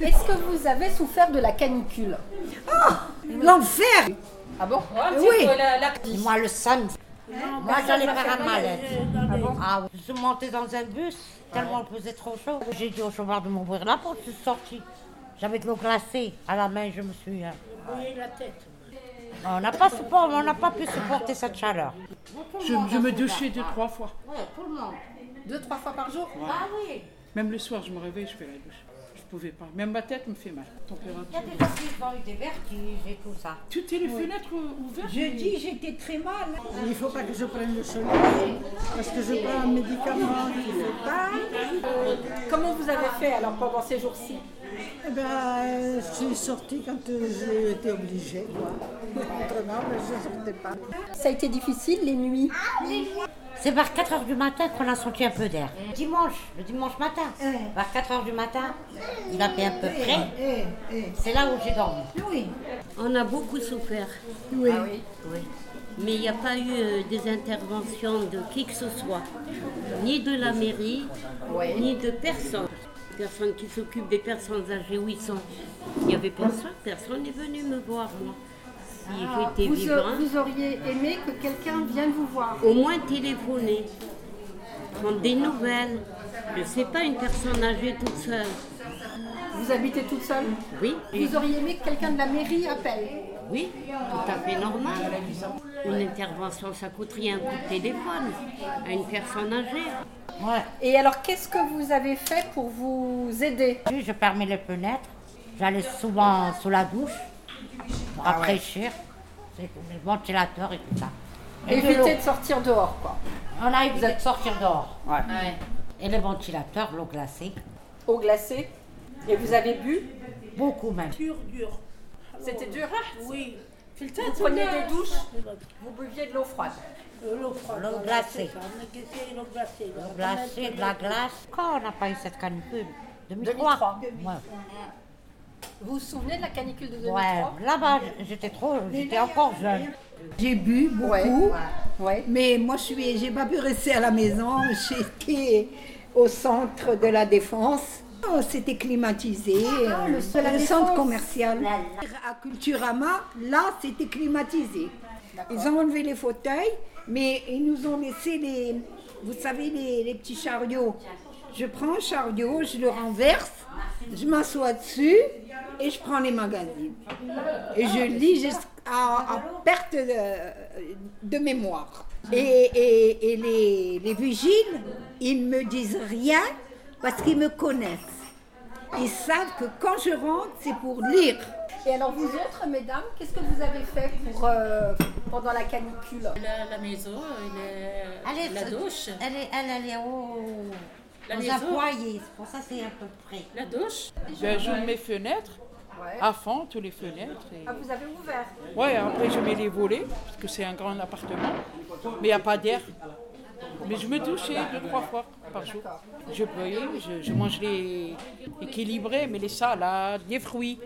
Est-ce que vous avez souffert de la canicule L'enfer Ah bon Oui. Moi, le samedi, moi, j'allais faire un malaise. Ah, oui. Je suis montée dans un bus, tellement il faisait trop chaud. J'ai dit au chauffeur de m'ouvrir la porte, je suis sortie. J'avais de l'eau glacée à la main, je me suis... On n'a pas, support- on n'a pas pu supporter cette chaleur. Je, je me douchais deux, trois fois. Ouais, tout le monde. Deux, trois fois par jour Ah oui. Même le soir, je me réveille, je fais la douche. Je pouvais pas. Même ma tête me fait mal. Il y a des gens qui ont eu des vertiges et tout ça. Toutes les fenêtres ouvertes. Je dis j'étais très mal. Il ne faut pas que je prenne le soleil parce que je prends un médicament qui ne fait pas. Comment vous avez fait alors pendant ces jours-ci? Eh ben, euh, je suis sortie quand euh, j'ai été obligée. Quoi. Autrement, je ne sortais pas. Ça a été difficile les nuits C'est vers 4 h du matin qu'on a senti un peu d'air. Dimanche, le dimanche matin, vers 4 h du matin, il a fait un peu frais. Eh, eh, C'est là où j'ai dormi. oui. On a beaucoup souffert, Oui. oui. Mais il n'y a pas eu euh, des interventions de qui que ce soit, ni de la mairie, ni de personne. Personne qui s'occupe des personnes âgées où ils sont. Il n'y avait personne, personne n'est venu me voir, moi. Si j'étais vous, vivant, vous auriez aimé que quelqu'un vienne vous voir au moins téléphoner, prendre des nouvelles. Je ne sais pas, une personne âgée toute seule. Vous habitez toute seule Oui, Vous auriez aimé que quelqu'un de la mairie appelle Oui, tout à fait normal. Une intervention, ça coûte rien, un coup de téléphone à une personne âgée. Ouais. Et alors qu'est-ce que vous avez fait pour vous aider? Je fermais les fenêtres. J'allais souvent sous la douche pour rafraîchir. C'est les ventilateurs et tout ça. Et de l'eau. Éviter de sortir dehors quoi. On a évité de sortir dehors. Et les ventilateurs, l'eau glacée, Eau glacée. Et vous avez bu beaucoup même. C'était dur Oui. Vous preniez des douches Vous buviez de l'eau froide L'eau glacée. L'eau glacée, de la glace. Quand on n'a pas eu cette canicule? 2003. 2003. Ouais. Vous vous souvenez de la canicule de 2003 Ouais, là-bas, j'étais trop, j'étais encore jeune. J'ai bu beaucoup, Ouais. Ouais. mais moi, je suis, j'ai pas pu rester à la maison. J'étais au centre de la Défense. Oh, C'était climatisé. euh, le- Défense. centre commercial. À Culturama, là, c'était climatisé. Ils ont enlevé les fauteuils, mais ils nous ont laissé les, vous savez, les, les petits chariots. Je prends un chariot, je le renverse, je m'assois dessus et je prends les magazines. Et je lis jusqu'à à perte de, de mémoire. Et, et- et les, les vigiles, ils ne me disent rien parce qu'ils me connaissent. Ils savent que quand je rentre, c'est pour lire. Et alors vous autres, mesdames, qu'est-ce que vous avez fait pour, euh, pendant la canicule? La, la maison, la douche. Elle est, elle, elle est au, La maison. employés, c'est pour ça que c'est un peu près. La douche. Ben, j'ouvre mes fenêtres Ouais. à fond, toutes les fenêtres. et- Ah, vous avez ouvert Ouais, après je mets les volets, parce que c'est un grand appartement, mais il n'y a pas d'air. Mais je me douchais deux, trois fois par jour. Je peux, je, je mange les équilibrés, mais les salades, les fruits,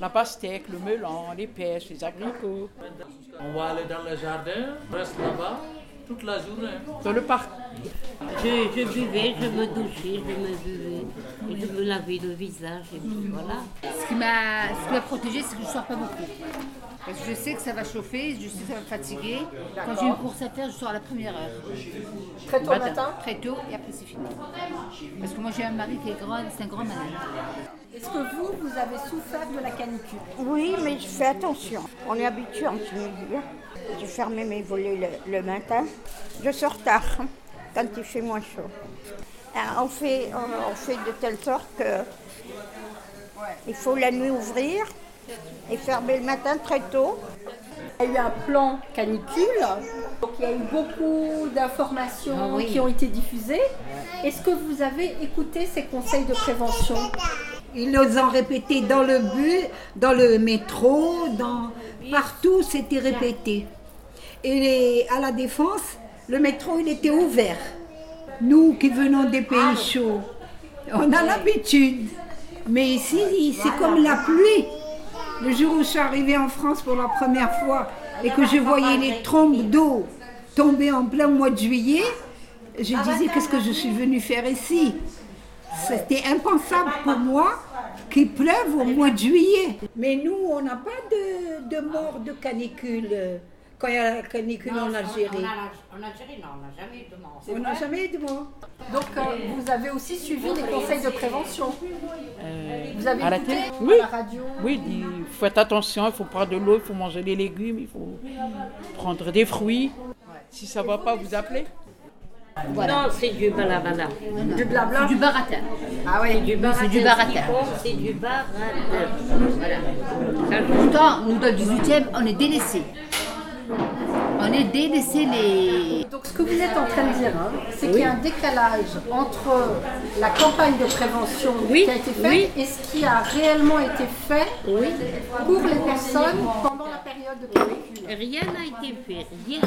la pastèque, le melon, les pêches, les abricots. On va aller dans le jardin, on reste là-bas toute la journée. Dans le parc. Je, je buvais, je me douchais, je me buvais, et je me lavais le visage, et puis voilà. Ce qui m'a ce qui m'a protégée, c'est que je ne sors pas beaucoup. Parce que je sais que ça va chauffer, je sais que ça va me fatiguer. Quand j'ai une course à faire, je sors à la première heure. Très tôt le matin Très tôt, et après c'est fini. Parce que moi j'ai un mari qui est grand, c'est un grand malade. Est-ce que vous, vous avez souffert de la canicule Oui, mais je fais attention. On est habitué en Tunisie. J'ai fermé mes volets le, le matin. Je sors tard, quand il fait moins chaud. Ah, On fait, on, on fait de telle sorte que il faut la nuit ouvrir et fermer le matin très tôt. Il y a eu un plan canicule, donc il y a eu beaucoup d'informations Ah oui. qui ont été diffusées. Est-ce que vous avez écouté ces conseils de prévention? Ils nous ont répété dans le bus, dans le métro, dans partout, c'était répété. Et les- à la défense, le métro, il était ouvert. Nous qui venons des pays chauds, on a l'habitude. Mais ici, c'est comme la pluie. Le jour où je suis arrivée en France pour la première fois et que je voyais les trompes d'eau tomber en plein mois de juillet, je disais qu'est-ce que je suis venue faire ici? C'était impensable pour moi qu'il pleuve au mois de juillet. Mais nous, on n'a pas de, de mort de canicule quand il y a la canicule en Algérie. En Algérie, non, on n'a jamais eu de mort. On n'a jamais eu de mort. Donc euh, vous avez aussi suivi les conseils de prévention. Vous avez à la écouté télé à Oui. la radio Oui, faut faire attention, il faut prendre de l'eau, il faut manger des légumes, il faut prendre des fruits. Si ça ne va pas, vous appelez. Non, c'est du balabala. Du blabla Du baratin. Ah oui. Du c'est du baratin. C'est du baratin. Ça, Pourtant, nous, dans le 18e, on est délaissés. On est délaissés les. Donc ce que vous êtes en train de dire, hein, c'est qu'il y a un décalage entre la campagne de prévention Oui, qui a été faite oui. et ce qui a réellement été fait pour les personnes pendant la période de canicule. Rien n'a été fait, rien.